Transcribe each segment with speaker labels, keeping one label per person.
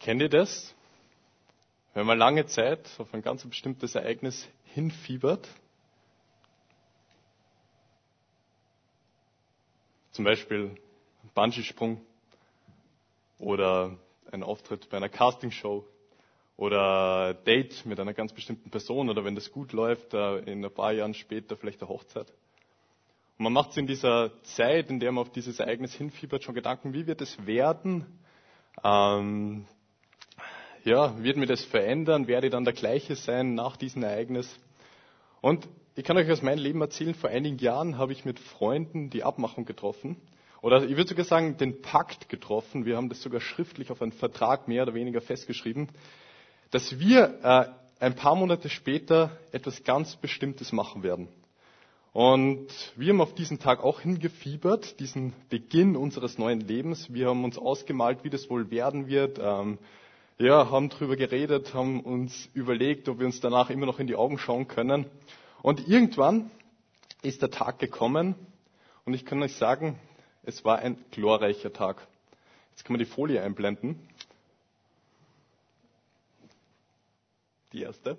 Speaker 1: Kennt ihr das? Wenn man lange Zeit auf ein ganz bestimmtes Ereignis hinfiebert, zum Beispiel ein Bungee-Sprung oder ein Auftritt bei einer Castingshow oder Date mit einer ganz bestimmten Person oder wenn das gut läuft, äh, in ein paar Jahren später vielleicht eine Hochzeit. Und man macht sich in dieser Zeit, in der man auf dieses Ereignis hinfiebert, schon Gedanken, wie wird es werden? Ähm, ja, wird mir das verändern? Werde ich dann der gleiche sein nach diesem Ereignis? Und ich kann euch aus meinem Leben erzählen, vor einigen Jahren habe ich mit Freunden die Abmachung getroffen. Oder ich würde sogar sagen, den Pakt getroffen. Wir haben das sogar schriftlich auf einen Vertrag mehr oder weniger festgeschrieben, dass wir äh, ein paar Monate später etwas ganz Bestimmtes machen werden. Und wir haben auf diesen Tag auch hingefiebert, diesen Beginn unseres neuen Lebens. Wir haben uns ausgemalt, wie das wohl werden wird. Ähm, ja, haben drüber geredet, haben uns überlegt, ob wir uns danach immer noch in die Augen schauen können. Und irgendwann ist der Tag gekommen und ich kann euch sagen, es war ein glorreicher Tag. Jetzt kann man die Folie einblenden. Die erste.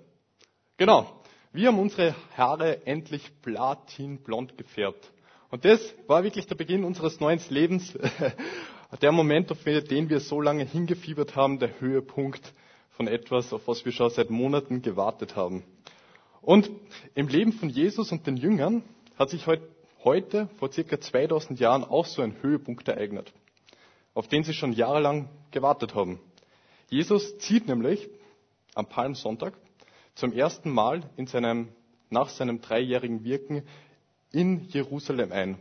Speaker 1: Genau. Wir haben unsere Haare endlich platinblond gefärbt. Und das war wirklich der Beginn unseres neuen Lebens. der Moment, auf den wir so lange hingefiebert haben, der Höhepunkt von etwas, auf was wir schon seit Monaten gewartet haben. Und im Leben von Jesus und den Jüngern hat sich heute, vor circa 2000 Jahren, auch so ein Höhepunkt ereignet, auf den sie schon jahrelang gewartet haben. Jesus zieht nämlich am Palmsonntag zum ersten Mal in seinem, nach seinem dreijährigen Wirken in Jerusalem ein,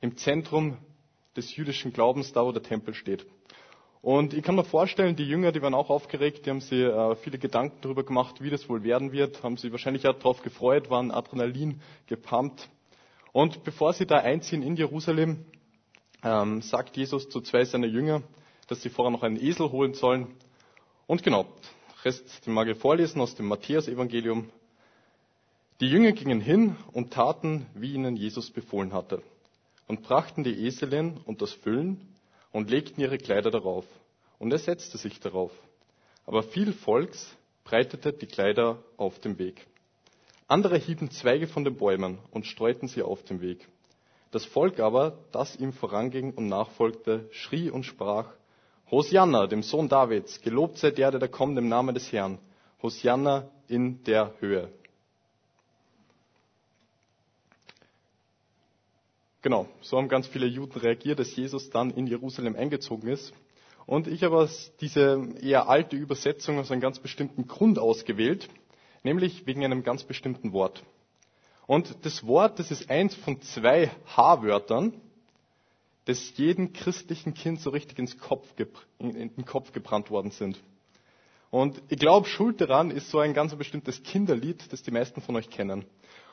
Speaker 1: im Zentrum des jüdischen Glaubens, da wo der Tempel steht. Und ich kann mir vorstellen, die Jünger, die waren auch aufgeregt, die haben sich äh, viele Gedanken darüber gemacht, wie das wohl werden wird, haben sich wahrscheinlich auch darauf gefreut, waren Adrenalin gepumpt. Und bevor sie da einziehen in Jerusalem, ähm, sagt Jesus zu zwei seiner Jünger, dass sie vorher noch einen Esel holen sollen. Und genau, Rest, den mag ich vorlesen aus dem Matthäus-Evangelium. Die Jünger gingen hin und taten, wie ihnen Jesus befohlen hatte und brachten die Eselin und das Füllen und legten ihre Kleider darauf. Und er setzte sich darauf. Aber viel Volks breitete die Kleider auf dem Weg. Andere hieben Zweige von den Bäumen und streuten sie auf dem Weg. Das Volk aber, das ihm voranging und nachfolgte, schrie und sprach, Hosianna, dem Sohn Davids, gelobt sei der, der kommt im Namen des Herrn. Hosianna in der Höhe. Genau, so haben ganz viele Juden reagiert, dass Jesus dann in Jerusalem eingezogen ist. Und ich habe diese eher alte Übersetzung aus einem ganz bestimmten Grund ausgewählt, nämlich wegen einem ganz bestimmten Wort. Und das Wort, das ist eins von zwei H-Wörtern, das jedem christlichen Kind so richtig ins Kopf, in den Kopf gebrannt worden sind. Und ich glaube, Schuld daran ist so ein ganz bestimmtes Kinderlied, das die meisten von euch kennen.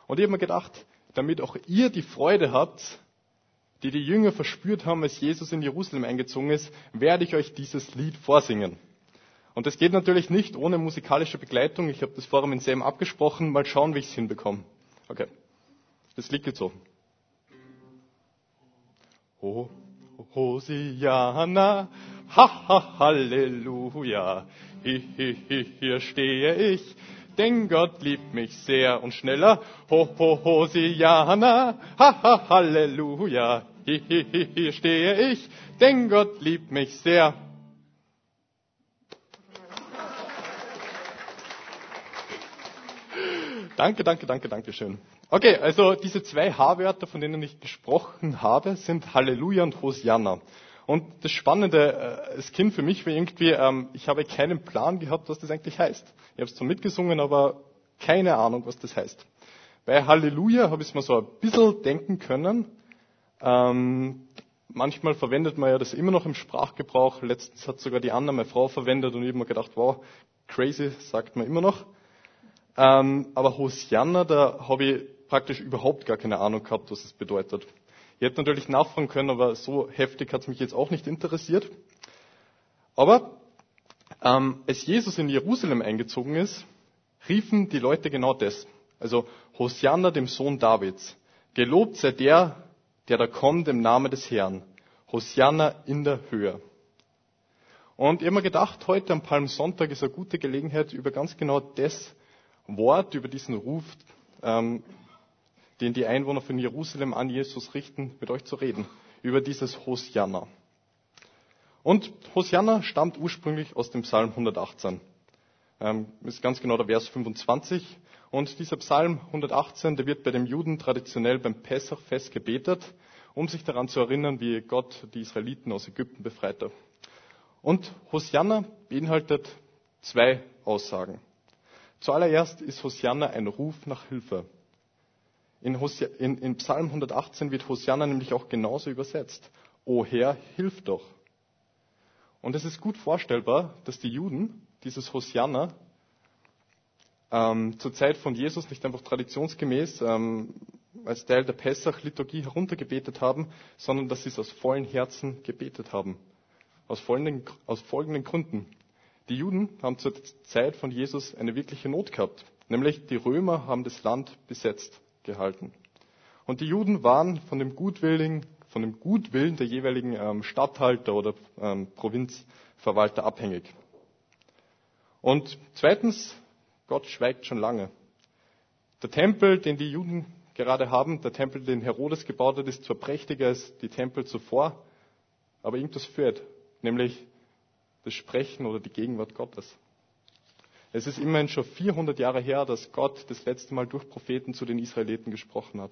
Speaker 1: Und ich habe mir gedacht, damit auch ihr die Freude habt, die die Jünger verspürt haben, als Jesus in Jerusalem eingezogen ist, werde ich euch dieses Lied vorsingen. Und das geht natürlich nicht ohne musikalische Begleitung. Ich habe das vorher mit Sam abgesprochen. Mal schauen, wie ich es hinbekomme. Okay. Das Lied geht so. Oh, Hosiana, ha, ha, Halleluja. Hi, hi, hi, hier stehe ich, denn Gott liebt mich sehr und schneller. Ho, ho, Hosiana, ha, ha, Halleluja. Hi, hi, hi, hier stehe ich, denn Gott liebt mich sehr. Danke, danke, danke, danke schön. Okay, also diese zwei H-Wörter, von denen ich gesprochen habe, sind Halleluja und Hosianna. Und das Spannende, das äh, Kind für mich war irgendwie, ähm, ich habe keinen Plan gehabt, was das eigentlich heißt. Ich habe es zwar mitgesungen, aber keine Ahnung, was das heißt. Bei Halleluja habe ich es mir so ein bisschen denken können. Ähm, manchmal verwendet man ja das immer noch im Sprachgebrauch. Letztens hat sogar die Anna, meine Frau, verwendet und ich habe mir gedacht, wow, crazy, sagt man immer noch. Ähm, aber Hosianna, da habe ich praktisch überhaupt gar keine Ahnung gehabt, was es bedeutet. Ich hätte natürlich nachfragen können, aber so heftig hat es mich jetzt auch nicht interessiert. Aber ähm, als Jesus in Jerusalem eingezogen ist, riefen die Leute genau das. Also Hosianna dem Sohn Davids. Gelobt sei der, der da kommt im Namen des Herrn. Hosianna in der Höhe. Und ich habe mir gedacht, heute am Palmsonntag ist eine gute Gelegenheit, über ganz genau das Wort, über diesen Ruf, ähm, den die Einwohner von Jerusalem an Jesus richten, mit euch zu reden. Über dieses Hosianna. Und Hosianna stammt ursprünglich aus dem Psalm 118. Ähm, ist ganz genau der Vers 25. Und dieser Psalm 118, der wird bei den Juden traditionell beim Pessachfest gebetet, um sich daran zu erinnern, wie Gott die Israeliten aus Ägypten befreite. Und Hosianna beinhaltet zwei Aussagen. Zuallererst ist Hosianna ein Ruf nach Hilfe. In, Hosia, in, in Psalm 118 wird Hosianna nämlich auch genauso übersetzt. O Herr, hilf doch. Und es ist gut vorstellbar, dass die Juden dieses Hosianna ähm, zur Zeit von Jesus nicht einfach traditionsgemäß ähm, als Teil der Pessach-Liturgie heruntergebetet haben, sondern dass sie es aus vollen Herzen gebetet haben. Aus folgenden, aus folgenden Gründen. Die Juden haben zur Zeit von Jesus eine wirkliche Not gehabt, nämlich die Römer haben das Land besetzt gehalten. Und die Juden waren von dem Gutwillen, von dem Gutwillen der jeweiligen ähm, Statthalter oder ähm, Provinzverwalter abhängig. Und zweitens, Gott schweigt schon lange. Der Tempel, den die Juden gerade haben, der Tempel, den Herodes gebaut hat, ist zwar prächtiger als die Tempel zuvor, aber irgendwas fehlt, nämlich das Sprechen oder die Gegenwart Gottes. Es ist immerhin schon 400 Jahre her, dass Gott das letzte Mal durch Propheten zu den Israeliten gesprochen hat.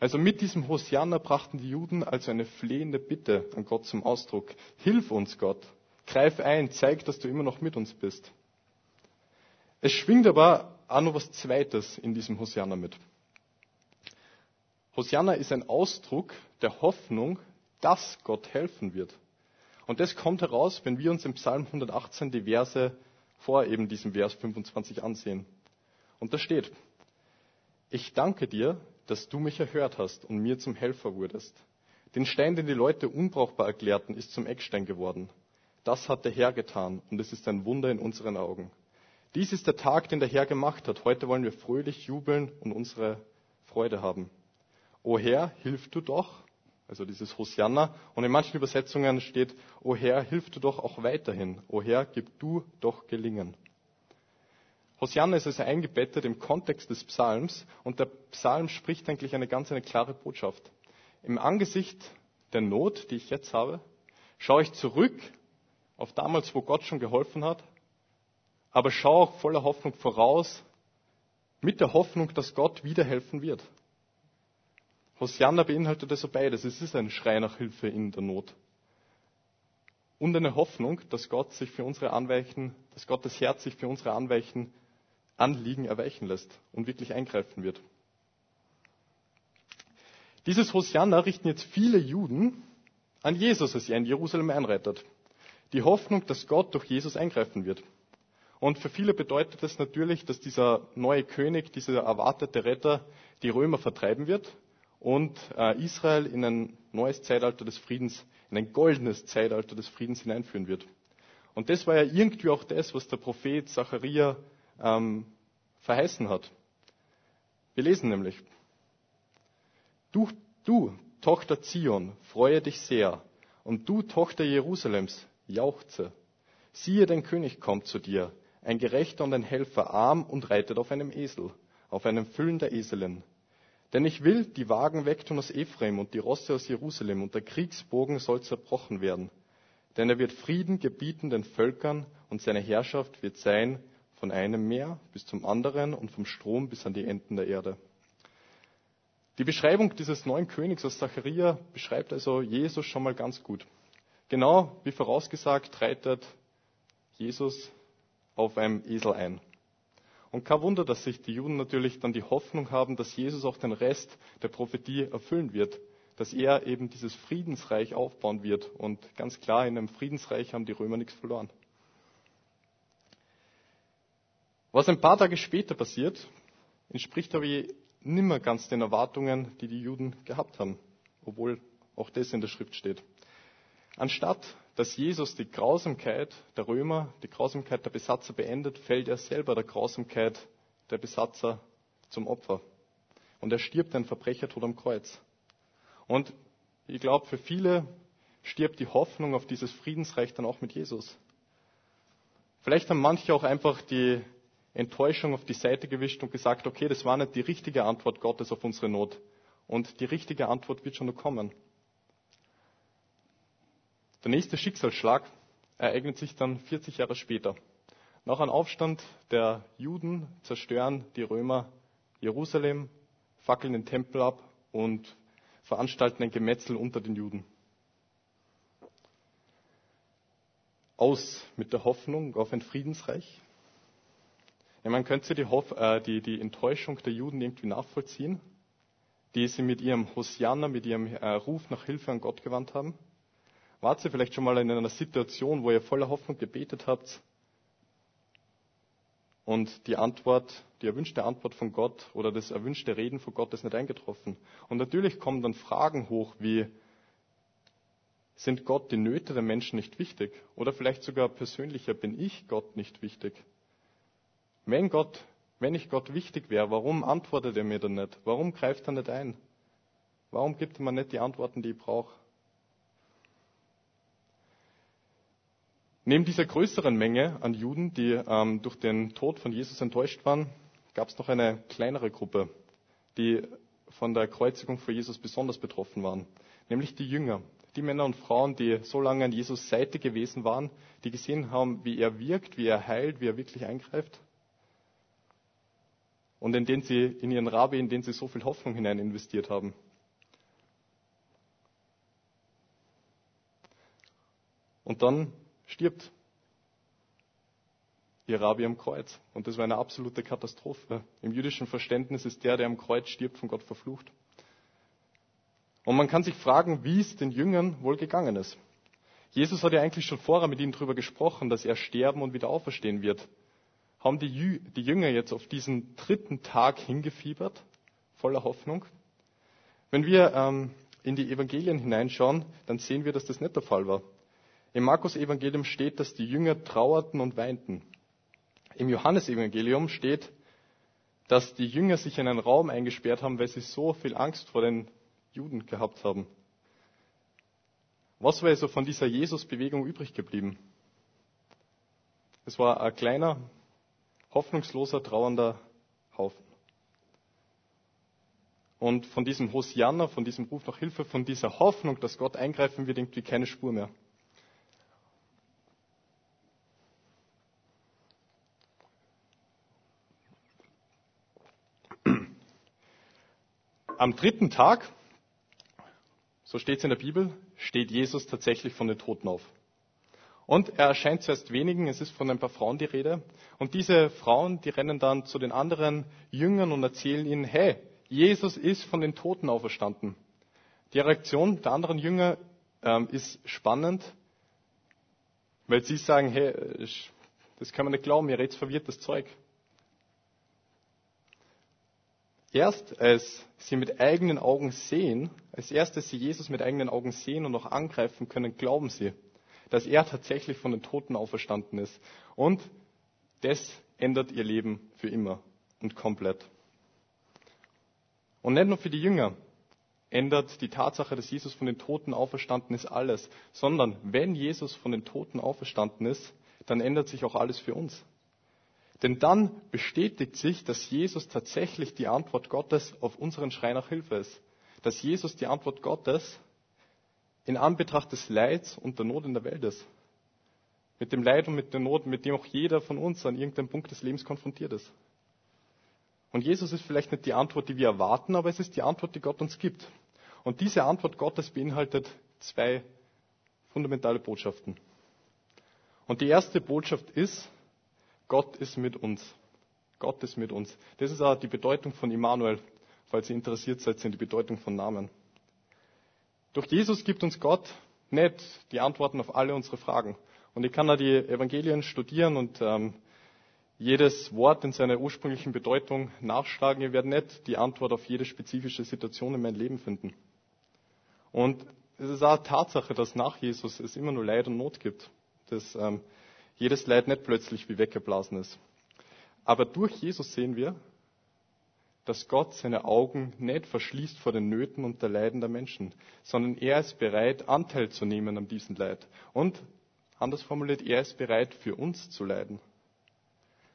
Speaker 1: Also mit diesem Hosianna brachten die Juden also eine flehende Bitte an Gott zum Ausdruck. Hilf uns, Gott. Greif ein, zeig, dass du immer noch mit uns bist. Es schwingt aber auch noch was Zweites in diesem Hosianna mit. Hosianna ist ein Ausdruck der Hoffnung, dass Gott helfen wird. Und das kommt heraus, wenn wir uns im Psalm 118 die Verse vor eben diesem Vers 25 ansehen. Und da steht, ich danke dir, dass du mich erhört hast und mir zum Helfer wurdest. Den Stein, den die Leute unbrauchbar erklärten, ist zum Eckstein geworden. Das hat der Herr getan und es ist ein Wunder in unseren Augen. Dies ist der Tag, den der Herr gemacht hat. Heute wollen wir fröhlich jubeln und unsere Freude haben. O Herr, hilf du doch. Also dieses Hosianna. Und in manchen Übersetzungen steht, O Herr, hilf du doch auch weiterhin. O Herr, gib du doch gelingen. Hosianna ist also eingebettet im Kontext des Psalms und der Psalm spricht eigentlich eine ganz eine klare Botschaft. Im Angesicht der Not, die ich jetzt habe, schaue ich zurück auf damals, wo Gott schon geholfen hat, aber schaue auch voller Hoffnung voraus, mit der Hoffnung, dass Gott wieder helfen wird. Hosianna beinhaltet also beides. Es ist ein Schrei nach Hilfe in der Not. Und eine Hoffnung, dass Gott sich für unsere Anweichen, dass Gottes Herz sich für unsere Anweichen, Anliegen erweichen lässt und wirklich eingreifen wird. Dieses Hosianna richten jetzt viele Juden an Jesus, als er in Jerusalem einreitet. Die Hoffnung, dass Gott durch Jesus eingreifen wird. Und für viele bedeutet das natürlich, dass dieser neue König, dieser erwartete Retter die Römer vertreiben wird und äh, Israel in ein neues Zeitalter des Friedens, in ein goldenes Zeitalter des Friedens hineinführen wird. Und das war ja irgendwie auch das, was der Prophet Zacharia ähm, verheißen hat. Wir lesen nämlich, du, du, Tochter Zion, freue dich sehr, und du, Tochter Jerusalems, jauchze. Siehe, dein König kommt zu dir, ein Gerechter und ein Helfer, arm und reitet auf einem Esel, auf einem Füllen der Eselin. Denn ich will die Wagen wegtun aus Ephraim und die Rosse aus Jerusalem, und der Kriegsbogen soll zerbrochen werden. Denn er wird Frieden gebieten den Völkern, und seine Herrschaft wird sein von einem Meer bis zum anderen und vom Strom bis an die Enden der Erde. Die Beschreibung dieses neuen Königs aus Zacharia beschreibt also Jesus schon mal ganz gut. Genau wie vorausgesagt reitet Jesus auf einem Esel ein. Und kein Wunder, dass sich die Juden natürlich dann die Hoffnung haben, dass Jesus auch den Rest der Prophetie erfüllen wird, dass er eben dieses Friedensreich aufbauen wird. Und ganz klar, in einem Friedensreich haben die Römer nichts verloren. Was ein paar Tage später passiert, entspricht aber nimmer ganz den Erwartungen, die die Juden gehabt haben, obwohl auch das in der Schrift steht. Anstatt dass Jesus die Grausamkeit der Römer, die Grausamkeit der Besatzer beendet, fällt er selber der Grausamkeit der Besatzer zum Opfer. Und er stirbt ein Verbrechertod am Kreuz. Und ich glaube, für viele stirbt die Hoffnung auf dieses Friedensreich dann auch mit Jesus. Vielleicht haben manche auch einfach die Enttäuschung auf die Seite gewischt und gesagt, okay, das war nicht die richtige Antwort Gottes auf unsere Not. Und die richtige Antwort wird schon noch kommen. Der nächste Schicksalsschlag ereignet sich dann 40 Jahre später. Nach einem Aufstand der Juden zerstören die Römer Jerusalem, fackeln den Tempel ab und veranstalten ein Gemetzel unter den Juden. Aus mit der Hoffnung auf ein Friedensreich. Ja, man könnte die, Hoff äh, die, die Enttäuschung der Juden irgendwie nachvollziehen, die sie mit ihrem Hosianna, mit ihrem äh, Ruf nach Hilfe an Gott gewandt haben. Wart ihr vielleicht schon mal in einer Situation, wo ihr voller Hoffnung gebetet habt und die Antwort, die erwünschte Antwort von Gott oder das erwünschte Reden von Gott ist nicht eingetroffen? Und natürlich kommen dann Fragen hoch wie, sind Gott die Nöte der Menschen nicht wichtig? Oder vielleicht sogar persönlicher, bin ich Gott nicht wichtig? Wenn Gott, wenn ich Gott wichtig wäre, warum antwortet er mir dann nicht? Warum greift er nicht ein? Warum gibt er mir nicht die Antworten, die ich brauche? Neben dieser größeren Menge an Juden, die ähm, durch den Tod von Jesus enttäuscht waren, gab es noch eine kleinere Gruppe, die von der Kreuzigung für Jesus besonders betroffen waren, nämlich die Jünger, die Männer und Frauen, die so lange an Jesus Seite gewesen waren, die gesehen haben, wie er wirkt, wie er heilt, wie er wirklich eingreift. Und in den sie, in ihren Rabbi, in den sie so viel Hoffnung hinein investiert haben. Und dann stirbt ihr Rabbi am Kreuz. Und das war eine absolute Katastrophe. Im jüdischen Verständnis ist der, der am Kreuz stirbt, von Gott verflucht. Und man kann sich fragen, wie es den Jüngern wohl gegangen ist. Jesus hat ja eigentlich schon vorher mit ihnen darüber gesprochen, dass er sterben und wieder auferstehen wird. Haben die, Jü die Jünger jetzt auf diesen dritten Tag hingefiebert, voller Hoffnung? Wenn wir ähm, in die Evangelien hineinschauen, dann sehen wir, dass das nicht der Fall war. Im Markus-Evangelium steht, dass die Jünger trauerten und weinten. Im Johannesevangelium steht, dass die Jünger sich in einen Raum eingesperrt haben, weil sie so viel Angst vor den Juden gehabt haben. Was war also von dieser Jesus-Bewegung übrig geblieben? Es war ein kleiner, hoffnungsloser, trauernder Haufen. Und von diesem Hosianna, von diesem Ruf nach Hilfe, von dieser Hoffnung, dass Gott eingreifen wird, irgendwie keine Spur mehr. Am dritten Tag, so steht es in der Bibel, steht Jesus tatsächlich von den Toten auf. Und er erscheint zuerst wenigen, es ist von ein paar Frauen die Rede. Und diese Frauen, die rennen dann zu den anderen Jüngern und erzählen ihnen, hey, Jesus ist von den Toten auferstanden. Die Reaktion der anderen Jünger ähm, ist spannend, weil sie sagen, hey, das kann man nicht glauben, ihr redet verwirrtes Zeug. Erst als sie mit eigenen Augen sehen, als erstes sie Jesus mit eigenen Augen sehen und auch angreifen können, glauben sie, dass er tatsächlich von den Toten auferstanden ist. Und das ändert ihr Leben für immer und komplett. Und nicht nur für die Jünger ändert die Tatsache, dass Jesus von den Toten auferstanden ist, alles, sondern wenn Jesus von den Toten auferstanden ist, dann ändert sich auch alles für uns. Denn dann bestätigt sich, dass Jesus tatsächlich die Antwort Gottes auf unseren Schrei nach Hilfe ist. Dass Jesus die Antwort Gottes in Anbetracht des Leids und der Not in der Welt ist. Mit dem Leid und mit der Not, mit dem auch jeder von uns an irgendeinem Punkt des Lebens konfrontiert ist. Und Jesus ist vielleicht nicht die Antwort, die wir erwarten, aber es ist die Antwort, die Gott uns gibt. Und diese Antwort Gottes beinhaltet zwei fundamentale Botschaften. Und die erste Botschaft ist, Gott ist mit uns. Gott ist mit uns. Das ist auch die Bedeutung von Immanuel, falls ihr interessiert seid, sind die Bedeutung von Namen. Durch Jesus gibt uns Gott nicht die Antworten auf alle unsere Fragen. Und ich kann da die Evangelien studieren und ähm, jedes Wort in seiner ursprünglichen Bedeutung nachschlagen. Ihr werdet nicht die Antwort auf jede spezifische Situation in meinem Leben finden. Und es ist auch Tatsache, dass nach Jesus es immer nur Leid und Not gibt. Das ähm, jedes Leid nicht plötzlich wie weggeblasen ist. Aber durch Jesus sehen wir, dass Gott seine Augen nicht verschließt vor den Nöten und der Leiden der Menschen, sondern er ist bereit, Anteil zu nehmen an diesem Leid. Und, anders formuliert, er ist bereit, für uns zu leiden.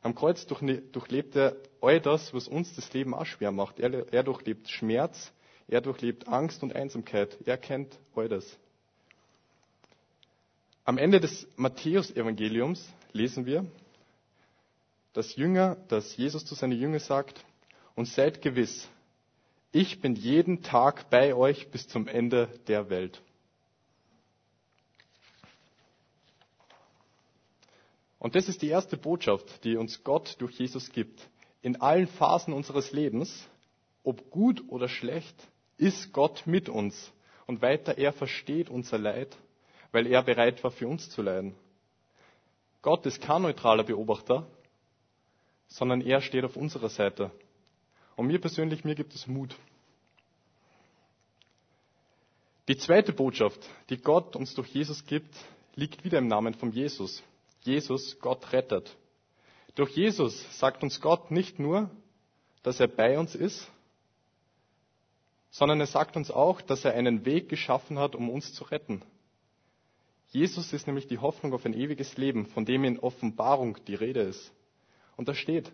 Speaker 1: Am Kreuz durchlebt er all das, was uns das Leben auch schwer macht. Er, durchlebt Schmerz, er durchlebt Angst und Einsamkeit. Er kennt all das. Am Ende des Matthäus-Evangeliums lesen wir, dass, Jünger, dass Jesus zu seinen Jüngern sagt, und seid gewiss, ich bin jeden Tag bei euch bis zum Ende der Welt. Und das ist die erste Botschaft, die uns Gott durch Jesus gibt. In allen Phasen unseres Lebens, ob gut oder schlecht, ist Gott mit uns. Und weiter, er versteht unser Leid, weil er bereit war, für uns zu leiden. Gott ist kein neutraler Beobachter, sondern er steht auf unserer Seite. Und mir persönlich, mir gibt es Mut. Die zweite Botschaft, die Gott uns durch Jesus gibt, liegt wieder im Namen von Jesus. Jesus, Gott rettet. Durch Jesus sagt uns Gott nicht nur, dass er bei uns ist, sondern er sagt uns auch, dass er einen Weg geschaffen hat, um uns zu retten. Jesus ist nämlich die Hoffnung auf ein ewiges Leben, von dem in Offenbarung die Rede ist. Und da steht,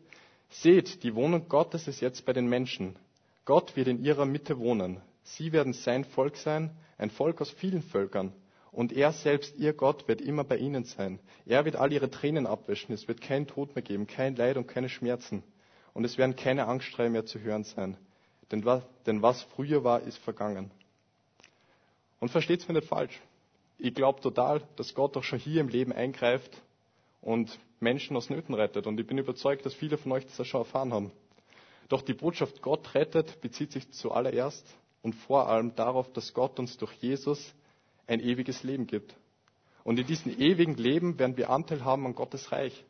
Speaker 1: seht, die Wohnung Gottes ist jetzt bei den Menschen. Gott wird in ihrer Mitte wohnen. Sie werden sein Volk sein, ein Volk aus vielen Völkern. Und er selbst, ihr Gott, wird immer bei ihnen sein. Er wird all ihre Tränen abwischen. Es wird kein Tod mehr geben, kein Leid und keine Schmerzen. Und es werden keine Angstschreie mehr zu hören sein. Denn was, denn was früher war, ist vergangen. Und versteht's mir nicht falsch. Ich glaube total, dass Gott auch schon hier im Leben eingreift und Menschen aus Nöten rettet. Und ich bin überzeugt, dass viele von euch das schon erfahren haben. Doch die Botschaft Gott rettet bezieht sich zuallererst und vor allem darauf, dass Gott uns durch Jesus ein ewiges Leben gibt. Und in diesem ewigen Leben werden wir Anteil haben an Gottes Reich.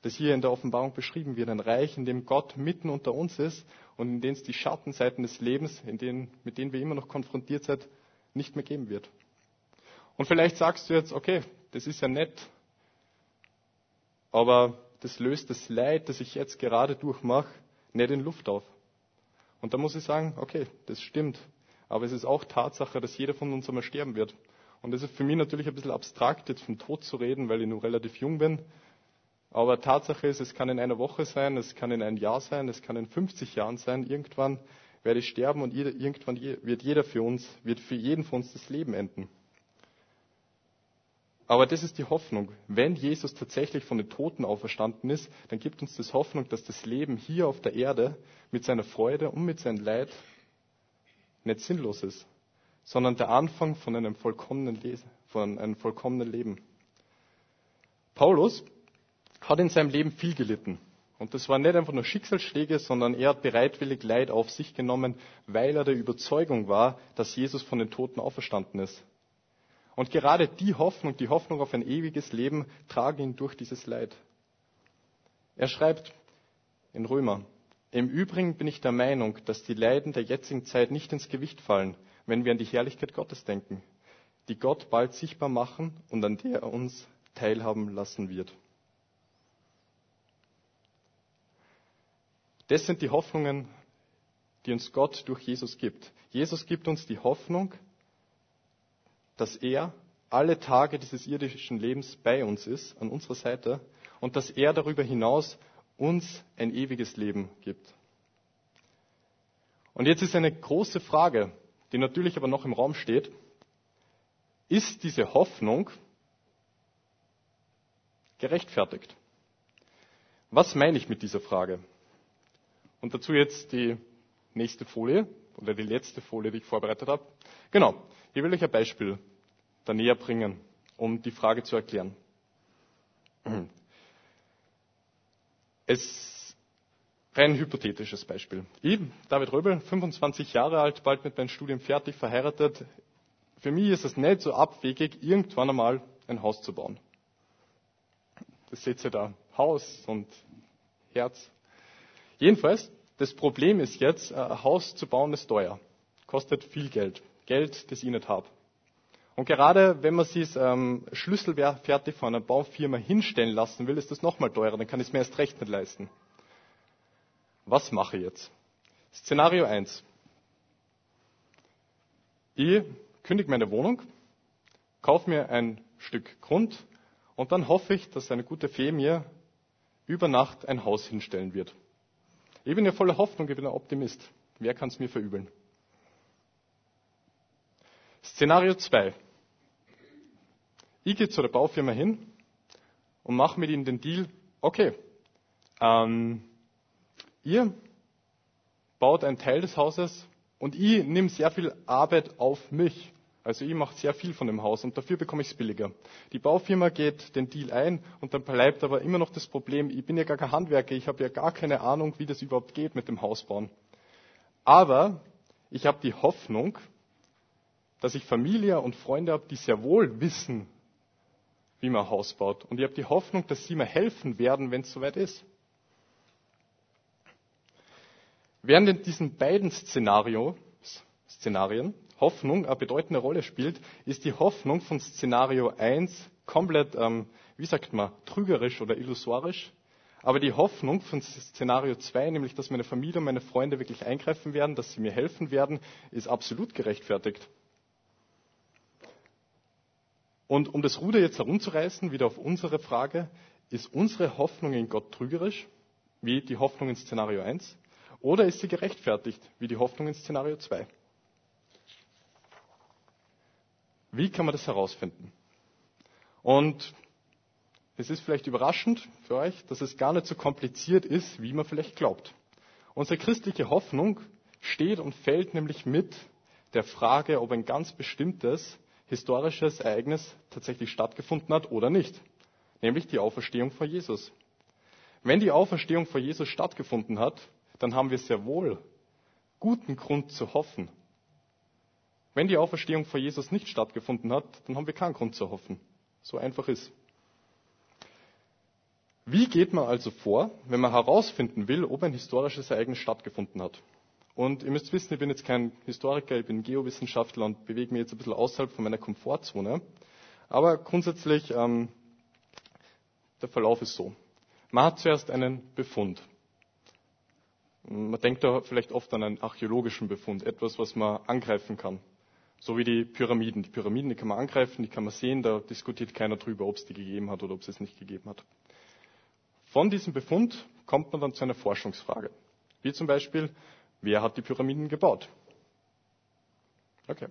Speaker 1: Das hier in der Offenbarung beschrieben wird. Ein Reich, in dem Gott mitten unter uns ist und in dem es die Schattenseiten des Lebens, denen, mit denen wir immer noch konfrontiert sind, nicht mehr geben wird. Und vielleicht sagst du jetzt, okay, das ist ja nett, aber das löst das Leid, das ich jetzt gerade durchmache, nicht in Luft auf. Und da muss ich sagen, okay, das stimmt. Aber es ist auch Tatsache, dass jeder von uns einmal sterben wird. Und das ist für mich natürlich ein bisschen abstrakt, jetzt vom Tod zu reden, weil ich nur relativ jung bin. Aber Tatsache ist, es kann in einer Woche sein, es kann in einem Jahr sein, es kann in 50 Jahren sein. Irgendwann werde ich sterben und irgendwann wird jeder für uns, wird für jeden von uns das Leben enden. Aber das ist die Hoffnung. Wenn Jesus tatsächlich von den Toten auferstanden ist, dann gibt uns das Hoffnung, dass das Leben hier auf der Erde mit seiner Freude und mit seinem Leid nicht sinnlos ist, sondern der Anfang von einem vollkommenen, Lesen, von einem vollkommenen Leben. Paulus hat in seinem Leben viel gelitten. Und das waren nicht einfach nur Schicksalsschläge, sondern er hat bereitwillig Leid auf sich genommen, weil er der Überzeugung war, dass Jesus von den Toten auferstanden ist. Und gerade die Hoffnung, die Hoffnung auf ein ewiges Leben, tragen ihn durch dieses Leid. Er schreibt in Römer, im Übrigen bin ich der Meinung, dass die Leiden der jetzigen Zeit nicht ins Gewicht fallen, wenn wir an die Herrlichkeit Gottes denken, die Gott bald sichtbar machen und an der er uns teilhaben lassen wird. Das sind die Hoffnungen, die uns Gott durch Jesus gibt. Jesus gibt uns die Hoffnung, dass er alle Tage dieses irdischen Lebens bei uns ist, an unserer Seite, und dass er darüber hinaus uns ein ewiges Leben gibt. Und jetzt ist eine große Frage, die natürlich aber noch im Raum steht. Ist diese Hoffnung gerechtfertigt? Was meine ich mit dieser Frage? Und dazu jetzt die nächste Folie oder die letzte Folie, die ich vorbereitet habe. Genau, ich will euch ein Beispiel da näher bringen, um die Frage zu erklären. Es rein hypothetisches Beispiel. Ich, David Röbel, 25 Jahre alt, bald mit meinem Studium fertig, verheiratet. Für mich ist es nicht so abwegig, irgendwann einmal ein Haus zu bauen. Das seht ihr da. Haus und Herz. Jedenfalls, das Problem ist jetzt, ein Haus zu bauen ist teuer. Kostet viel Geld. Geld, das ich nicht habe. Und gerade wenn man sich ähm, schlüsselfertig von einer Baufirma hinstellen lassen will, ist das nochmal teurer, dann kann ich es mir erst recht nicht leisten. Was mache ich jetzt? Szenario 1. Ich kündige meine Wohnung, kaufe mir ein Stück Grund und dann hoffe ich, dass eine gute Fee mir über Nacht ein Haus hinstellen wird. Ich bin ja voller Hoffnung, ich bin ein Optimist. Wer kann es mir verübeln? Szenario 2. Ich gehe zu der Baufirma hin und mache mit ihnen den Deal, okay, ähm, ihr baut einen Teil des Hauses und ich nehme sehr viel Arbeit auf mich. Also ich mache sehr viel von dem Haus und dafür bekomme ich es billiger. Die Baufirma geht den Deal ein und dann bleibt aber immer noch das Problem, ich bin ja gar kein Handwerker, ich habe ja gar keine Ahnung, wie das überhaupt geht mit dem Hausbauen. Aber ich habe die Hoffnung, dass ich Familie und Freunde habe, die sehr wohl wissen, wie man Haus baut. Und ich habe die Hoffnung, dass sie mir helfen werden, wenn es soweit ist. Während in diesen beiden Szenario, Szenarien Hoffnung eine bedeutende Rolle spielt, ist die Hoffnung von Szenario 1 komplett, ähm, wie sagt man, trügerisch oder illusorisch. Aber die Hoffnung von Szenario 2, nämlich dass meine Familie und meine Freunde wirklich eingreifen werden, dass sie mir helfen werden, ist absolut gerechtfertigt. Und um das Ruder jetzt herumzureißen, wieder auf unsere Frage, ist unsere Hoffnung in Gott trügerisch, wie die Hoffnung in Szenario 1, oder ist sie gerechtfertigt, wie die Hoffnung in Szenario 2? Wie kann man das herausfinden? Und es ist vielleicht überraschend für euch, dass es gar nicht so kompliziert ist, wie man vielleicht glaubt. Unsere christliche Hoffnung steht und fällt nämlich mit der Frage, ob ein ganz bestimmtes historisches Ereignis tatsächlich stattgefunden hat oder nicht, nämlich die Auferstehung von Jesus. Wenn die Auferstehung von Jesus stattgefunden hat, dann haben wir sehr wohl guten Grund zu hoffen. Wenn die Auferstehung von Jesus nicht stattgefunden hat, dann haben wir keinen Grund zu hoffen. So einfach ist. Wie geht man also vor, wenn man herausfinden will, ob ein historisches Ereignis stattgefunden hat? Und ihr müsst wissen, ich bin jetzt kein Historiker, ich bin Geowissenschaftler und bewege mich jetzt ein bisschen außerhalb von meiner Komfortzone. Aber grundsätzlich, ähm, der Verlauf ist so. Man hat zuerst einen Befund. Man denkt da vielleicht oft an einen archäologischen Befund, etwas, was man angreifen kann. So wie die Pyramiden. Die Pyramiden, die kann man angreifen, die kann man sehen, da diskutiert keiner drüber, ob es die gegeben hat oder ob es es nicht gegeben hat. Von diesem Befund kommt man dann zu einer Forschungsfrage. Wie zum Beispiel, Wer hat die Pyramiden gebaut? Okay.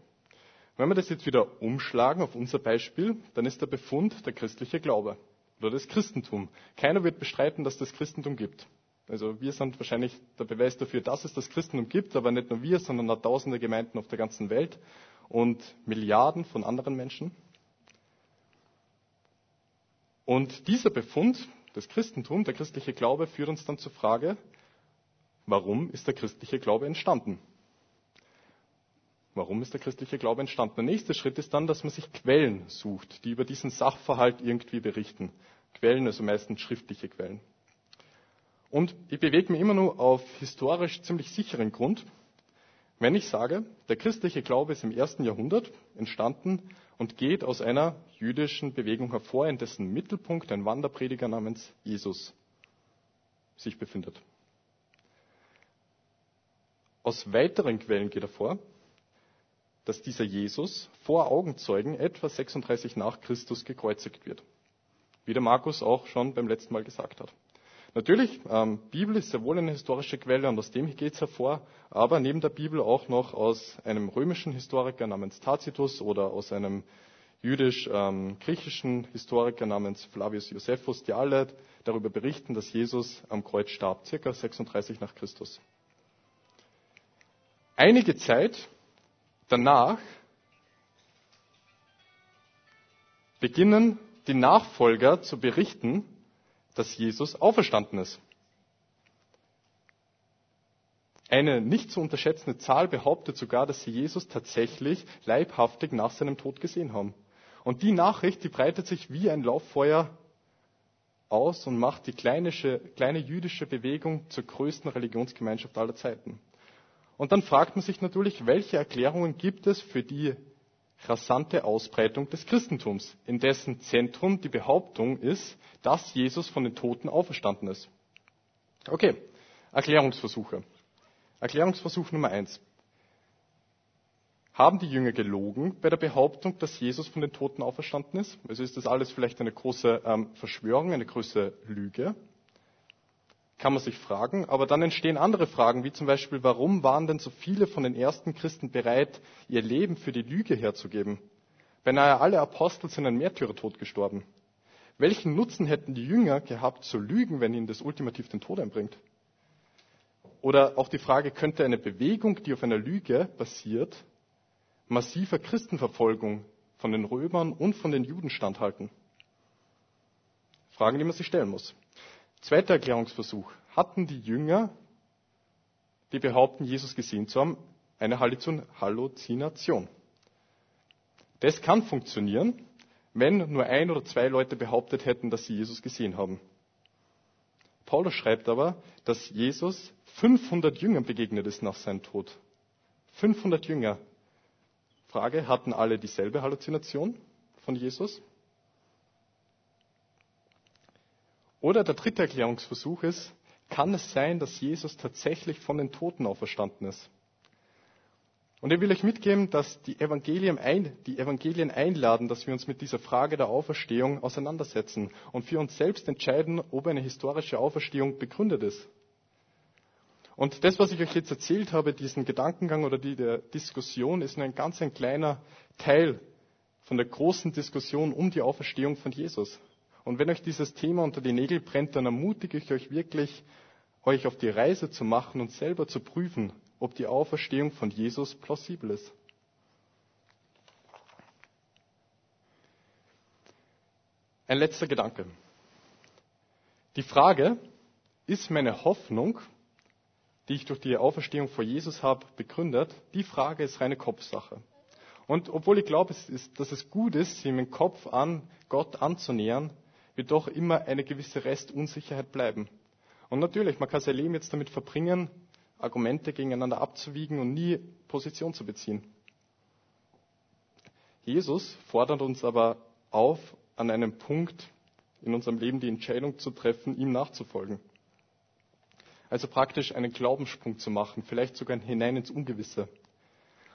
Speaker 1: Wenn wir das jetzt wieder umschlagen auf unser Beispiel, dann ist der Befund der christliche Glaube oder das Christentum. Keiner wird bestreiten, dass das Christentum gibt. Also wir sind wahrscheinlich der Beweis dafür, dass es das Christentum gibt, aber nicht nur wir, sondern auch tausende Gemeinden auf der ganzen Welt und Milliarden von anderen Menschen. Und dieser Befund, das Christentum, der christliche Glaube, führt uns dann zur Frage, Warum ist der christliche Glaube entstanden? Warum ist der christliche Glaube entstanden? Der nächste Schritt ist dann, dass man sich Quellen sucht, die über diesen Sachverhalt irgendwie berichten. Quellen, also meistens schriftliche Quellen. Und ich bewege mich immer nur auf historisch ziemlich sicheren Grund, wenn ich sage, der christliche Glaube ist im ersten Jahrhundert entstanden und geht aus einer jüdischen Bewegung hervor, in dessen Mittelpunkt ein Wanderprediger namens Jesus sich befindet. Aus weiteren Quellen geht hervor, dass dieser Jesus vor Augenzeugen etwa 36 nach Christus gekreuzigt wird. Wie der Markus auch schon beim letzten Mal gesagt hat. Natürlich, ähm, Bibel ist sehr wohl eine historische Quelle und aus dem geht es hervor, aber neben der Bibel auch noch aus einem römischen Historiker namens Tacitus oder aus einem jüdisch-griechischen ähm, Historiker namens Flavius Josephus, die alle darüber berichten, dass Jesus am Kreuz starb, circa 36 nach Christus. Einige Zeit danach beginnen die Nachfolger zu berichten, dass Jesus auferstanden ist. Eine nicht zu unterschätzende Zahl behauptet sogar, dass sie Jesus tatsächlich leibhaftig nach seinem Tod gesehen haben. Und die Nachricht, die breitet sich wie ein Lauffeuer aus und macht die kleine, kleine jüdische Bewegung zur größten Religionsgemeinschaft aller Zeiten. Und dann fragt man sich natürlich, welche Erklärungen gibt es für die rasante Ausbreitung des Christentums, in dessen Zentrum die Behauptung ist, dass Jesus von den Toten auferstanden ist. Okay, Erklärungsversuche. Erklärungsversuch Nummer eins. Haben die Jünger gelogen bei der Behauptung, dass Jesus von den Toten auferstanden ist? Also ist das alles vielleicht eine große ähm, Verschwörung, eine große Lüge? Kann man sich fragen. Aber dann entstehen andere Fragen, wie zum Beispiel, warum waren denn so viele von den ersten Christen bereit, ihr Leben für die Lüge herzugeben? Beinahe alle Apostel sind ein Märtyrertod gestorben. Welchen Nutzen hätten die Jünger gehabt zu lügen, wenn ihnen das ultimativ den Tod einbringt? Oder auch die Frage, könnte eine Bewegung, die auf einer Lüge basiert, massiver Christenverfolgung von den Römern und von den Juden standhalten? Fragen, die man sich stellen muss. Zweiter Erklärungsversuch. Hatten die Jünger, die behaupten, Jesus gesehen zu haben, eine Halluzination? Das kann funktionieren, wenn nur ein oder zwei Leute behauptet hätten, dass sie Jesus gesehen haben. Paulus schreibt aber, dass Jesus 500 Jüngern begegnet ist nach seinem Tod. 500 Jünger. Frage, hatten alle dieselbe Halluzination von Jesus? Oder der dritte Erklärungsversuch ist, kann es sein, dass Jesus tatsächlich von den Toten auferstanden ist? Und ich will euch mitgeben, dass die Evangelien, ein, die Evangelien einladen, dass wir uns mit dieser Frage der Auferstehung auseinandersetzen und für uns selbst entscheiden, ob eine historische Auferstehung begründet ist. Und das, was ich euch jetzt erzählt habe, diesen Gedankengang oder die Diskussion, ist nur ein ganz ein kleiner Teil von der großen Diskussion um die Auferstehung von Jesus. Und wenn euch dieses Thema unter die Nägel brennt, dann ermutige ich euch wirklich, euch auf die Reise zu machen und selber zu prüfen, ob die Auferstehung von Jesus plausibel ist. Ein letzter Gedanke. Die Frage, ist meine Hoffnung, die ich durch die Auferstehung vor Jesus habe, begründet, die Frage ist reine Kopfsache. Und obwohl ich glaube, dass es gut ist, sich mit dem Kopf an Gott anzunähern, wird doch immer eine gewisse Restunsicherheit bleiben. Und natürlich, man kann sein Leben jetzt damit verbringen, Argumente gegeneinander abzuwiegen und nie Position zu beziehen. Jesus fordert uns aber auf, an einem Punkt in unserem Leben die Entscheidung zu treffen, ihm nachzufolgen. Also praktisch einen Glaubenssprung zu machen, vielleicht sogar hinein ins Ungewisse.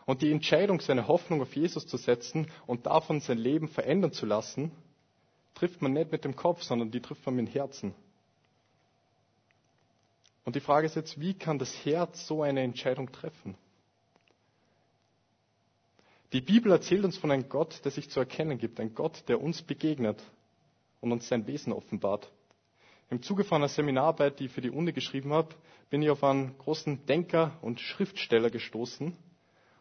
Speaker 1: Und die Entscheidung, seine Hoffnung auf Jesus zu setzen und davon sein Leben verändern zu lassen, trifft man nicht mit dem Kopf, sondern die trifft man mit dem Herzen. Und die Frage ist jetzt, wie kann das Herz so eine Entscheidung treffen? Die Bibel erzählt uns von einem Gott, der sich zu erkennen gibt, ein Gott, der uns begegnet und uns sein Wesen offenbart. Im Zuge von einer Seminararbeit, die ich für die Uni geschrieben habe, bin ich auf einen großen Denker und Schriftsteller gestoßen.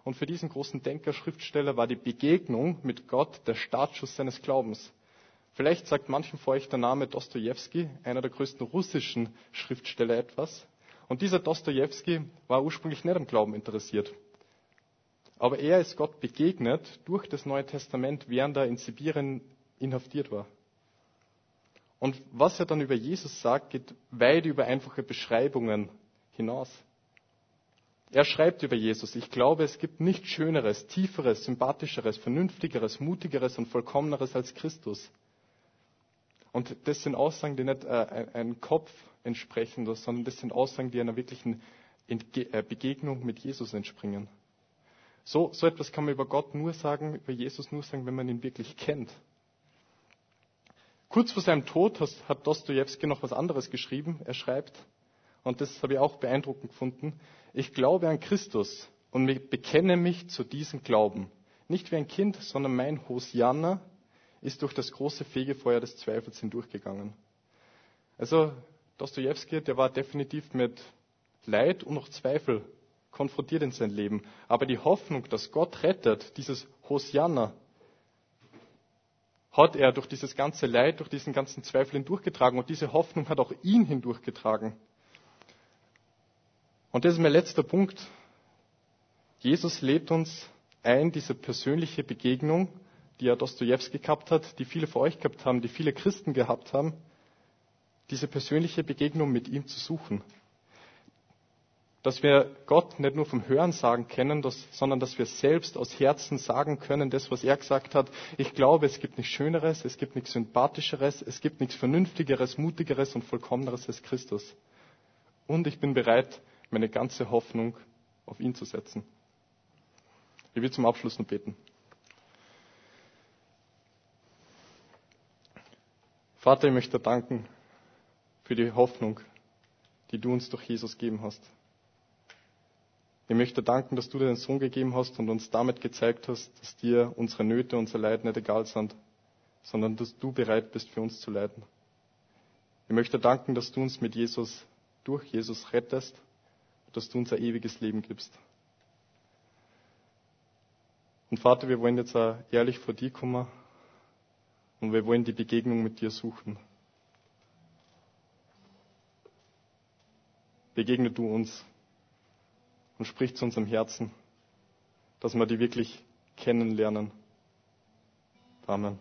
Speaker 1: Und für diesen großen Denker, Schriftsteller war die Begegnung mit Gott der Startschuss seines Glaubens. Vielleicht sagt manchen von euch der Name Dostoevsky, einer der größten russischen Schriftsteller, etwas. Und dieser Dostoevsky war ursprünglich nicht am Glauben interessiert. Aber er ist Gott begegnet durch das Neue Testament, während er in Sibirien inhaftiert war. Und was er dann über Jesus sagt, geht weit über einfache Beschreibungen hinaus. Er schreibt über Jesus, ich glaube, es gibt nichts Schöneres, Tieferes, Sympathischeres, Vernünftigeres, Mutigeres und Vollkommeneres als Christus. Und das sind Aussagen, die nicht äh, einem Kopf entsprechen, sondern das sind Aussagen, die einer wirklichen äh, Begegnung mit Jesus entspringen. So, so etwas kann man über Gott nur sagen, über Jesus nur sagen, wenn man ihn wirklich kennt. Kurz vor seinem Tod hat Dostoevsky noch was anderes geschrieben. Er schreibt, und das habe ich auch beeindruckend gefunden, ich glaube an Christus und bekenne mich zu diesem Glauben. Nicht wie ein Kind, sondern mein Hosianna ist durch das große Fegefeuer des Zweifels hindurchgegangen. Also Dostoevsky, der war definitiv mit Leid und noch Zweifel konfrontiert in sein Leben. Aber die Hoffnung, dass Gott rettet, dieses Hosianna, hat er durch dieses ganze Leid, durch diesen ganzen Zweifel hindurchgetragen. Und diese Hoffnung hat auch ihn hindurchgetragen. Und das ist mein letzter Punkt. Jesus lädt uns ein, diese persönliche Begegnung die ja Dostoevsky gehabt hat, die viele von euch gehabt haben, die viele Christen gehabt haben, diese persönliche Begegnung mit ihm zu suchen. Dass wir Gott nicht nur vom Hören sagen kennen, dass, sondern dass wir selbst aus Herzen sagen können, das, was er gesagt hat. Ich glaube, es gibt nichts Schöneres, es gibt nichts Sympathischeres, es gibt nichts Vernünftigeres, Mutigeres und Vollkommeneres als Christus. Und ich bin bereit, meine ganze Hoffnung auf ihn zu setzen. Ich will zum Abschluss noch beten. Vater, ich möchte danken für die Hoffnung, die du uns durch Jesus gegeben hast. Ich möchte danken, dass du deinen Sohn gegeben hast und uns damit gezeigt hast, dass dir unsere Nöte, unser Leid nicht egal sind, sondern dass du bereit bist, für uns zu leiden. Ich möchte danken, dass du uns mit Jesus, durch Jesus rettest dass du uns ein ewiges Leben gibst. Und Vater, wir wollen jetzt auch ehrlich vor dir kommen und wir wollen die Begegnung mit dir suchen. Begegne du uns und sprich zu unserem Herzen, dass wir die wirklich kennenlernen. Amen.